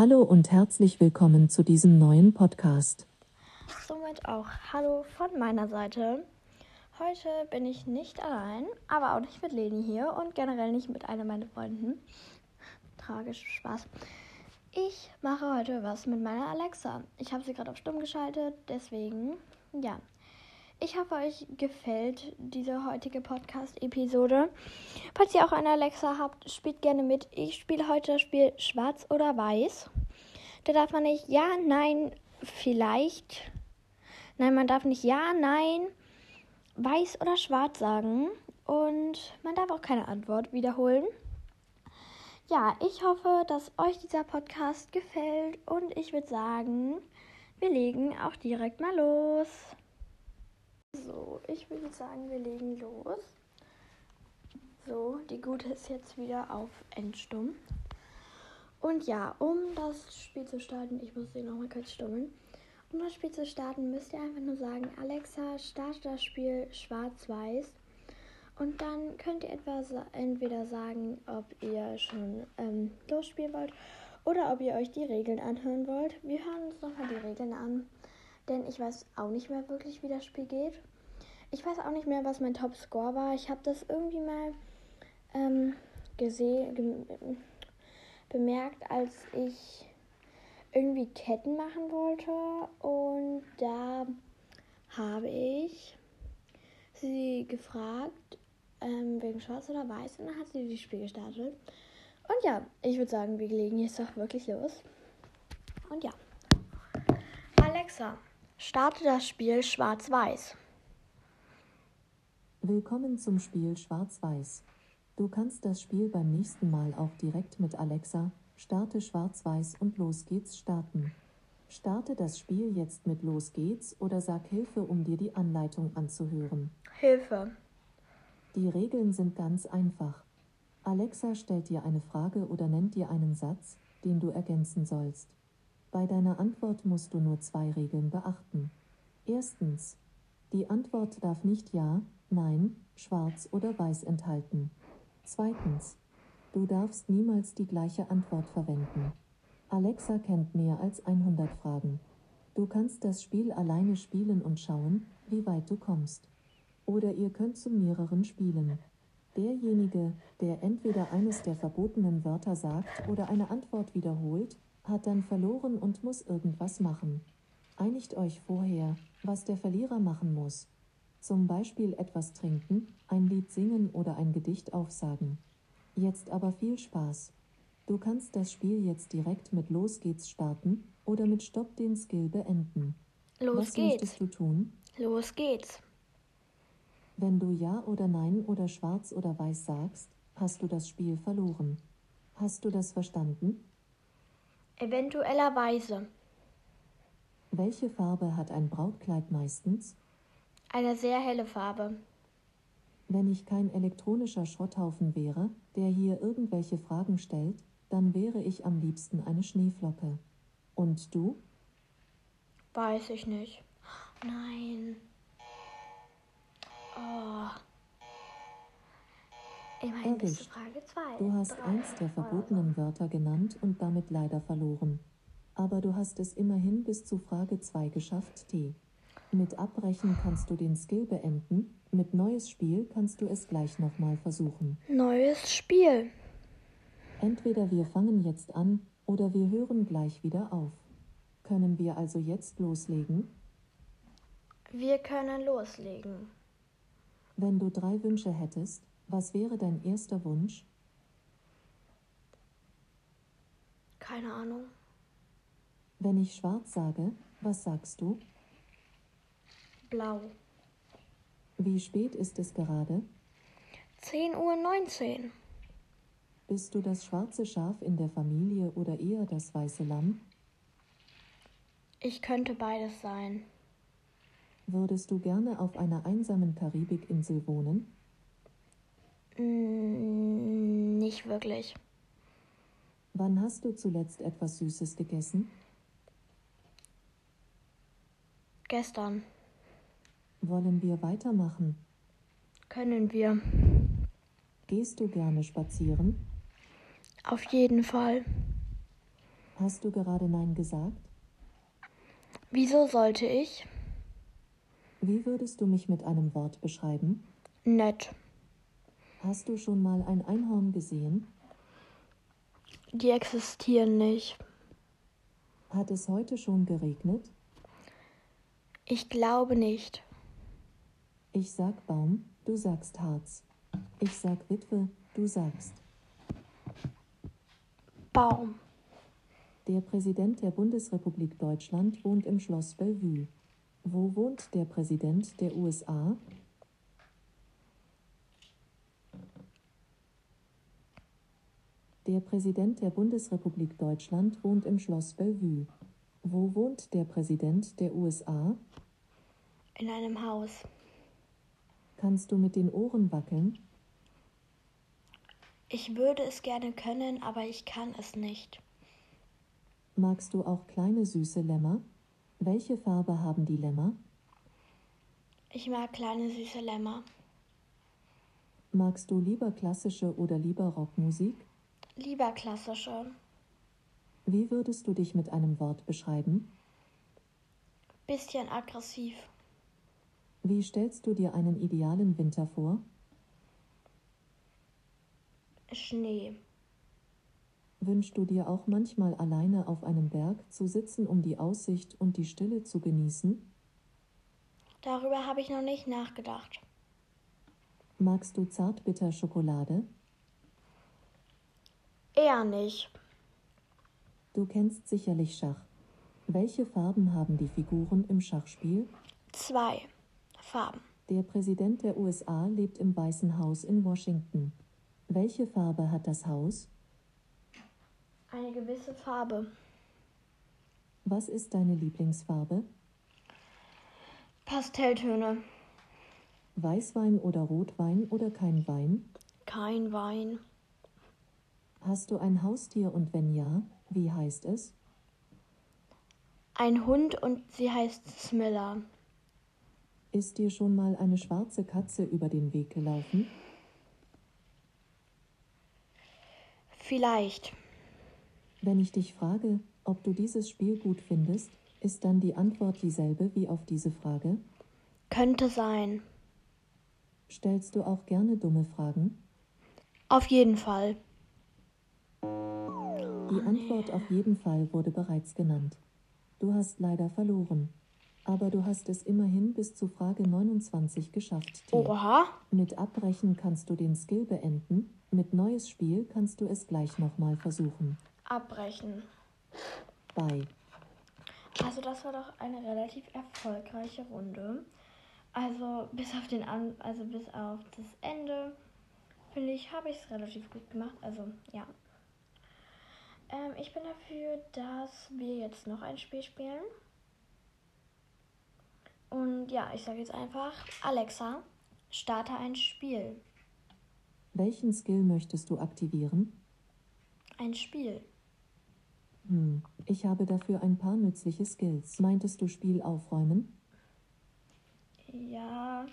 Hallo und herzlich willkommen zu diesem neuen Podcast. Somit auch Hallo von meiner Seite. Heute bin ich nicht allein, aber auch nicht mit Leni hier und generell nicht mit einer meiner Freunden. Tragisch, Spaß. Ich mache heute was mit meiner Alexa. Ich habe sie gerade auf Stumm geschaltet, deswegen, ja. Ich hoffe, euch gefällt diese heutige Podcast-Episode. Falls ihr auch eine Alexa habt, spielt gerne mit. Ich spiele heute das Spiel Schwarz oder Weiß. Da darf man nicht Ja, Nein, vielleicht. Nein, man darf nicht Ja, Nein, Weiß oder Schwarz sagen. Und man darf auch keine Antwort wiederholen. Ja, ich hoffe, dass euch dieser Podcast gefällt. Und ich würde sagen, wir legen auch direkt mal los. So, ich würde sagen, wir legen los. So, die Gute ist jetzt wieder auf Endstumm. Und ja, um das Spiel zu starten, ich muss sie nochmal kurz stummeln. Um das Spiel zu starten, müsst ihr einfach nur sagen, Alexa, starte das Spiel schwarz-weiß. Und dann könnt ihr etwas entweder sagen, ob ihr schon ähm, losspielen wollt oder ob ihr euch die Regeln anhören wollt. Wir hören uns nochmal die Regeln an denn ich weiß auch nicht mehr wirklich, wie das Spiel geht. Ich weiß auch nicht mehr, was mein Top-Score war. Ich habe das irgendwie mal ähm, gesehen, ge bemerkt, als ich irgendwie Ketten machen wollte. Und da habe ich sie gefragt, ähm, wegen Schwarz oder Weiß. Und dann hat sie das Spiel gestartet. Und ja, ich würde sagen, wir legen jetzt auch wirklich los. Und ja. Alexa, Starte das Spiel Schwarz-Weiß. Willkommen zum Spiel Schwarz-Weiß. Du kannst das Spiel beim nächsten Mal auch direkt mit Alexa, starte Schwarz-Weiß und los geht's starten. Starte das Spiel jetzt mit Los geht's oder sag Hilfe, um dir die Anleitung anzuhören. Hilfe. Die Regeln sind ganz einfach. Alexa stellt dir eine Frage oder nennt dir einen Satz, den du ergänzen sollst. Bei deiner Antwort musst du nur zwei Regeln beachten. Erstens. Die Antwort darf nicht Ja, Nein, Schwarz oder Weiß enthalten. Zweitens. Du darfst niemals die gleiche Antwort verwenden. Alexa kennt mehr als 100 Fragen. Du kannst das Spiel alleine spielen und schauen, wie weit du kommst. Oder ihr könnt zu mehreren spielen. Derjenige, der entweder eines der verbotenen Wörter sagt oder eine Antwort wiederholt, hat dann verloren und muss irgendwas machen. Einigt euch vorher, was der Verlierer machen muss. Zum Beispiel etwas trinken, ein Lied singen oder ein Gedicht aufsagen. Jetzt aber viel Spaß. Du kannst das Spiel jetzt direkt mit Los geht's starten oder mit Stopp den Skill beenden. Los Was geht's. möchtest du tun? Los geht's. Wenn du Ja oder Nein oder Schwarz oder Weiß sagst, hast du das Spiel verloren. Hast du das verstanden? Eventuellerweise. Welche Farbe hat ein Brautkleid meistens? Eine sehr helle Farbe. Wenn ich kein elektronischer Schrotthaufen wäre, der hier irgendwelche Fragen stellt, dann wäre ich am liebsten eine Schneeflocke. Und du? Weiß ich nicht. Nein. Oh. Immerhin bis zu Erwischt. Frage 2. Du hast eins der verbotenen Wörter genannt und damit leider verloren. Aber du hast es immerhin bis zu Frage 2 geschafft, T. Mit Abbrechen kannst du den Skill beenden, mit neues Spiel kannst du es gleich nochmal versuchen. Neues Spiel. Entweder wir fangen jetzt an oder wir hören gleich wieder auf. Können wir also jetzt loslegen? Wir können loslegen. Wenn du drei Wünsche hättest, was wäre dein erster Wunsch? Keine Ahnung. Wenn ich schwarz sage, was sagst du? Blau. Wie spät ist es gerade? 10 Uhr 19. Bist du das schwarze Schaf in der Familie oder eher das weiße Lamm? Ich könnte beides sein. Würdest du gerne auf einer einsamen Karibikinsel wohnen? Mm, nicht wirklich. Wann hast du zuletzt etwas Süßes gegessen? Gestern. Wollen wir weitermachen? Können wir. Gehst du gerne spazieren? Auf jeden Fall. Hast du gerade Nein gesagt? Wieso sollte ich? Wie würdest du mich mit einem Wort beschreiben? Nett. Hast du schon mal ein Einhorn gesehen? Die existieren nicht. Hat es heute schon geregnet? Ich glaube nicht. Ich sag Baum, du sagst Harz. Ich sag Witwe, du sagst. Baum. Der Präsident der Bundesrepublik Deutschland wohnt im Schloss Bellevue. Wo wohnt der Präsident der USA? Der Präsident der Bundesrepublik Deutschland wohnt im Schloss Bellevue. Wo wohnt der Präsident der USA? In einem Haus. Kannst du mit den Ohren wackeln? Ich würde es gerne können, aber ich kann es nicht. Magst du auch kleine süße Lämmer? Welche Farbe haben die Lämmer? Ich mag kleine süße Lämmer. Magst du lieber klassische oder lieber Rockmusik? Lieber klassische. Wie würdest du dich mit einem Wort beschreiben? Bisschen aggressiv. Wie stellst du dir einen idealen Winter vor? Schnee. Wünschst du dir auch manchmal alleine auf einem Berg zu sitzen, um die Aussicht und die Stille zu genießen? Darüber habe ich noch nicht nachgedacht. Magst du Zartbitter-Schokolade? Eher nicht. Du kennst sicherlich Schach. Welche Farben haben die Figuren im Schachspiel? Zwei Farben. Der Präsident der USA lebt im Weißen Haus in Washington. Welche Farbe hat das Haus? Eine gewisse Farbe. Was ist deine Lieblingsfarbe? Pastelltöne. Weißwein oder Rotwein oder kein Wein? Kein Wein. Hast du ein Haustier und wenn ja, wie heißt es? Ein Hund und sie heißt Smilla. Ist dir schon mal eine schwarze Katze über den Weg gelaufen? Vielleicht. Wenn ich dich frage, ob du dieses Spiel gut findest, ist dann die Antwort dieselbe wie auf diese Frage? Könnte sein. Stellst du auch gerne dumme Fragen? Auf jeden Fall. Die Antwort auf jeden Fall wurde bereits genannt. Du hast leider verloren. Aber du hast es immerhin bis zu Frage 29 geschafft. T. Oha. Mit Abbrechen kannst du den Skill beenden. Mit neues Spiel kannst du es gleich nochmal versuchen. Abbrechen. Bye. Also das war doch eine relativ erfolgreiche Runde. Also bis auf den An also bis auf das Ende finde ich, habe ich es relativ gut gemacht. Also ja. Ähm, ich bin dafür, dass wir jetzt noch ein Spiel spielen. Und ja, ich sage jetzt einfach, Alexa, starte ein Spiel. Welchen Skill möchtest du aktivieren? Ein Spiel. Hm, ich habe dafür ein paar nützliche Skills. Meintest du Spiel aufräumen? Ja,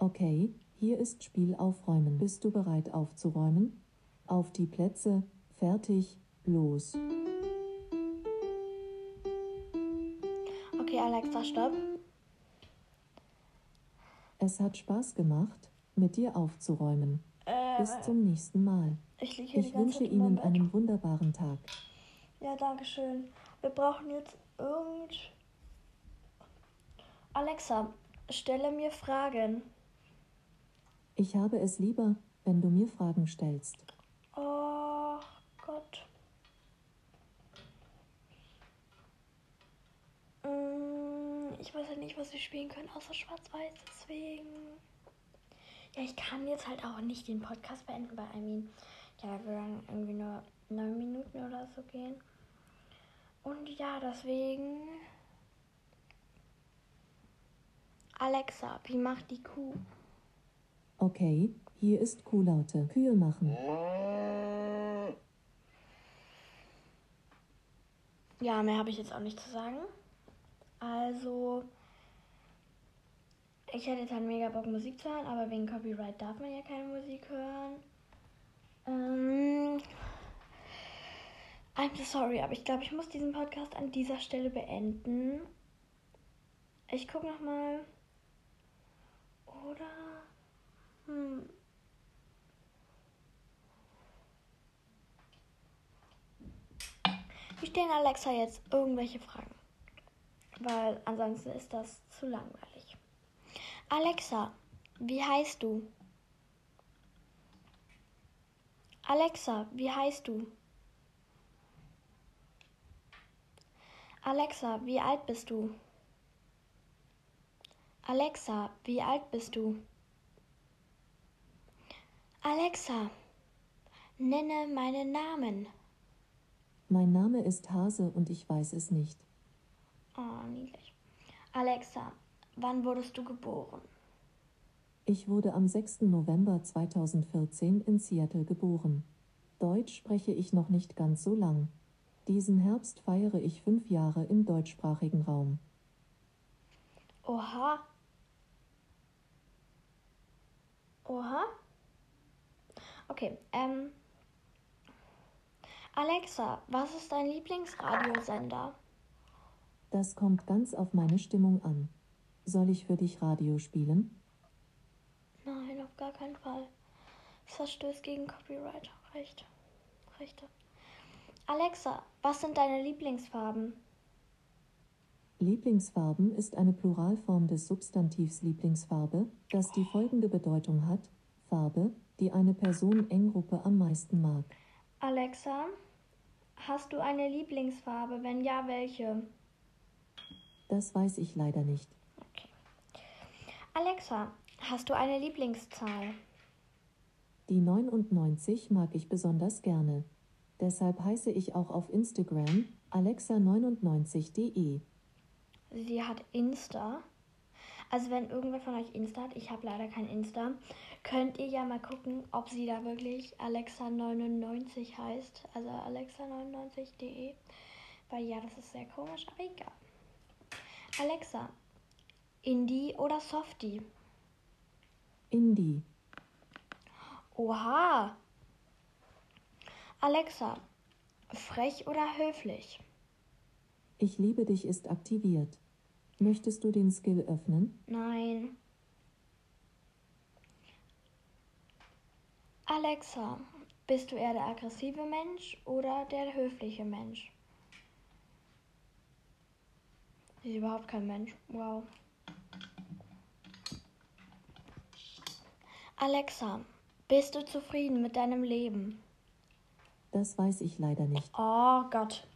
Okay, hier ist Spiel aufräumen. Bist du bereit aufzuräumen? Auf die Plätze, fertig, los. okay, Alexa, stopp. Es hat Spaß gemacht, mit dir aufzuräumen. Äh, Bis zum nächsten Mal. ich liege hier Ich wünsche Ihnen Bett. einen wunderbaren Tag. Ja, danke schön. Wir brauchen jetzt irgend. Alexa, stelle mir Fragen. Ich habe es lieber, wenn du mir Fragen stellst. Oh Gott. Mm, Ich weiß ja nicht, was wir spielen können, außer Schwarz-Weiß, deswegen. Ja, ich kann jetzt halt auch nicht den Podcast beenden bei I mean. Ja, wir werden irgendwie nur neun Minuten oder so gehen. Und ja, deswegen. Alexa, wie macht die Kuh? Okay, hier ist Kuhlaute. Kühe machen. Ja, mehr habe ich jetzt auch nicht zu sagen. Also, ich hätte jetzt halt mega Bock, Musik zu hören, aber wegen Copyright darf man ja keine Musik hören. Ähm, I'm so sorry, aber ich glaube, ich muss diesen Podcast an dieser Stelle beenden. Ich gucke noch mal. Oder? Hm. Wir stellen Alexa jetzt irgendwelche Fragen. Weil ansonsten ist das zu langweilig. Alexa, wie heißt du? Alexa, wie heißt du? Alexa, wie alt bist du? Alexa, wie alt bist du? Alexa, nenne meinen Namen. Mein Name ist Hase und ich weiß es nicht. Oh, niedlich. Alexa, wann wurdest du geboren? Ich wurde am 6. November 2014 in Seattle geboren. Deutsch spreche ich noch nicht ganz so lang. Diesen Herbst feiere ich fünf Jahre im deutschsprachigen Raum. Oha. Oha. Okay, ähm. Alexa, was ist dein Lieblingsradiosender? Das kommt ganz auf meine Stimmung an. Soll ich für dich Radio spielen? Nein, auf gar keinen Fall. Das verstößt gegen Copyright-Recht. Rechte. Alexa, was sind deine Lieblingsfarben? Lieblingsfarben ist eine Pluralform des Substantivs Lieblingsfarbe, das die folgende Bedeutung hat: Farbe, die eine Person Enggruppe am meisten mag. Alexa, hast du eine Lieblingsfarbe? Wenn ja, welche? Das weiß ich leider nicht. Okay. Alexa, hast du eine Lieblingszahl? Die 99 mag ich besonders gerne. Deshalb heiße ich auch auf Instagram alexa99.de. Sie hat Insta. Also wenn irgendwer von euch Insta hat, ich habe leider kein Insta, könnt ihr ja mal gucken, ob sie da wirklich Alexa99 heißt. Also alexa99.de. Weil ja, das ist sehr komisch, aber egal. Alexa, Indie oder Softie? Indie. Oha. Alexa, frech oder höflich? Ich liebe dich ist aktiviert. Möchtest du den Skill öffnen? Nein. Alexa, bist du eher der aggressive Mensch oder der höfliche Mensch? Sie ist überhaupt kein Mensch. Wow. Alexa, bist du zufrieden mit deinem Leben? Das weiß ich leider nicht. Oh Gott.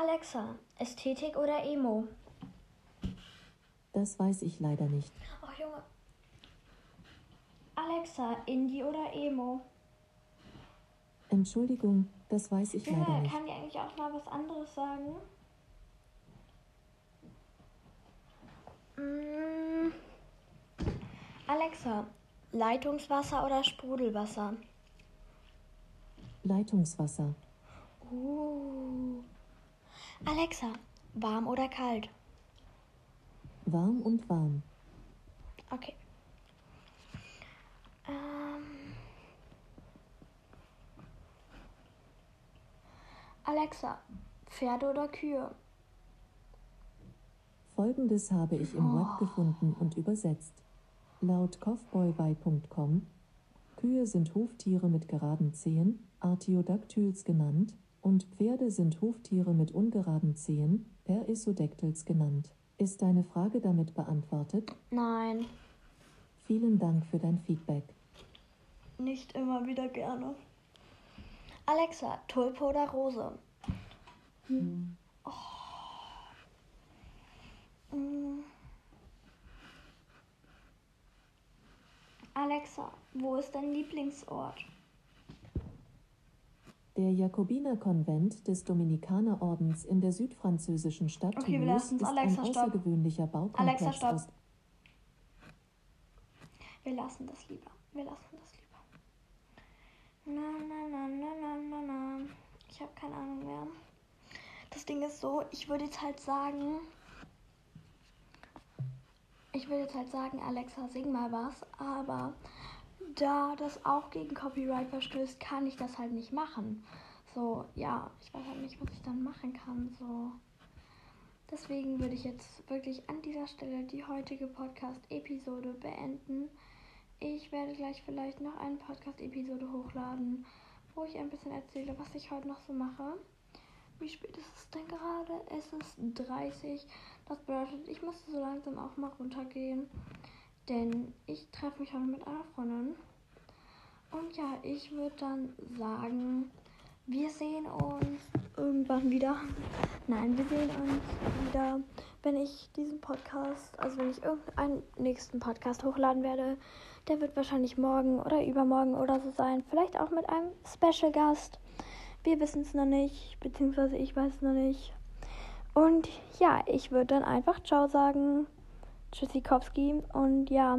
Alexa, Ästhetik oder Emo? Das weiß ich leider nicht. Ach Junge. Alexa, Indie oder Emo? Entschuldigung, das weiß ich leider Junge, nicht. kann die eigentlich auch mal was anderes sagen? Mm. Alexa, Leitungswasser oder Sprudelwasser? Leitungswasser. Uh. Alexa, warm oder kalt? Warm und warm. Okay. Ähm. Alexa, Pferde oder Kühe? Folgendes habe ich im Web gefunden und übersetzt. Laut Cowboywei.com Kühe sind Huftiere mit geraden Zehen, Artiodactyls genannt, und Pferde sind Huftiere mit ungeraden Zehen, Perissodactyls genannt. Ist deine Frage damit beantwortet? Nein, Vielen Dank für dein Feedback. nicht immer wieder gerne. Alexa, Tulpe oder Rose? Oh. Mm. Alexa, wo ist dein Lieblingsort? Der Jakobinerkonvent des Dominikanerordens in der südfranzösischen Stadt Okay, wir Toulouse ist Alexa, ein außergewöhnlicher Baukomplex Alexa, aus Wir lassen das lieber. Wir lassen das lieber. Na, na, na, na, na, na, na. Ich habe keine Ahnung mehr. Das Ding ist so, ich würde jetzt halt sagen. Ich würde jetzt halt sagen, Alexa, sing mal was, aber da das auch gegen Copyright verstößt, kann ich das halt nicht machen. So, ja, ich weiß halt nicht, was ich dann machen kann. So. Deswegen würde ich jetzt wirklich an dieser Stelle die heutige Podcast-Episode beenden. Ich werde gleich vielleicht noch eine Podcast-Episode hochladen, wo ich ein bisschen erzähle, was ich heute noch so mache. Wie spät ist es denn gerade? Es ist 30. Das bedeutet, ich musste so langsam auch mal runtergehen. Denn ich treffe mich heute mit einer Freundin. Und ja, ich würde dann sagen, wir sehen uns irgendwann wieder. Nein, wir sehen uns wieder, wenn ich diesen Podcast, also wenn ich irgendeinen nächsten Podcast hochladen werde. Der wird wahrscheinlich morgen oder übermorgen oder so sein. Vielleicht auch mit einem Special Gast. Wir wissen es noch nicht, beziehungsweise ich weiß es noch nicht. Und ja, ich würde dann einfach Ciao sagen. Tschüssikowski. Und ja,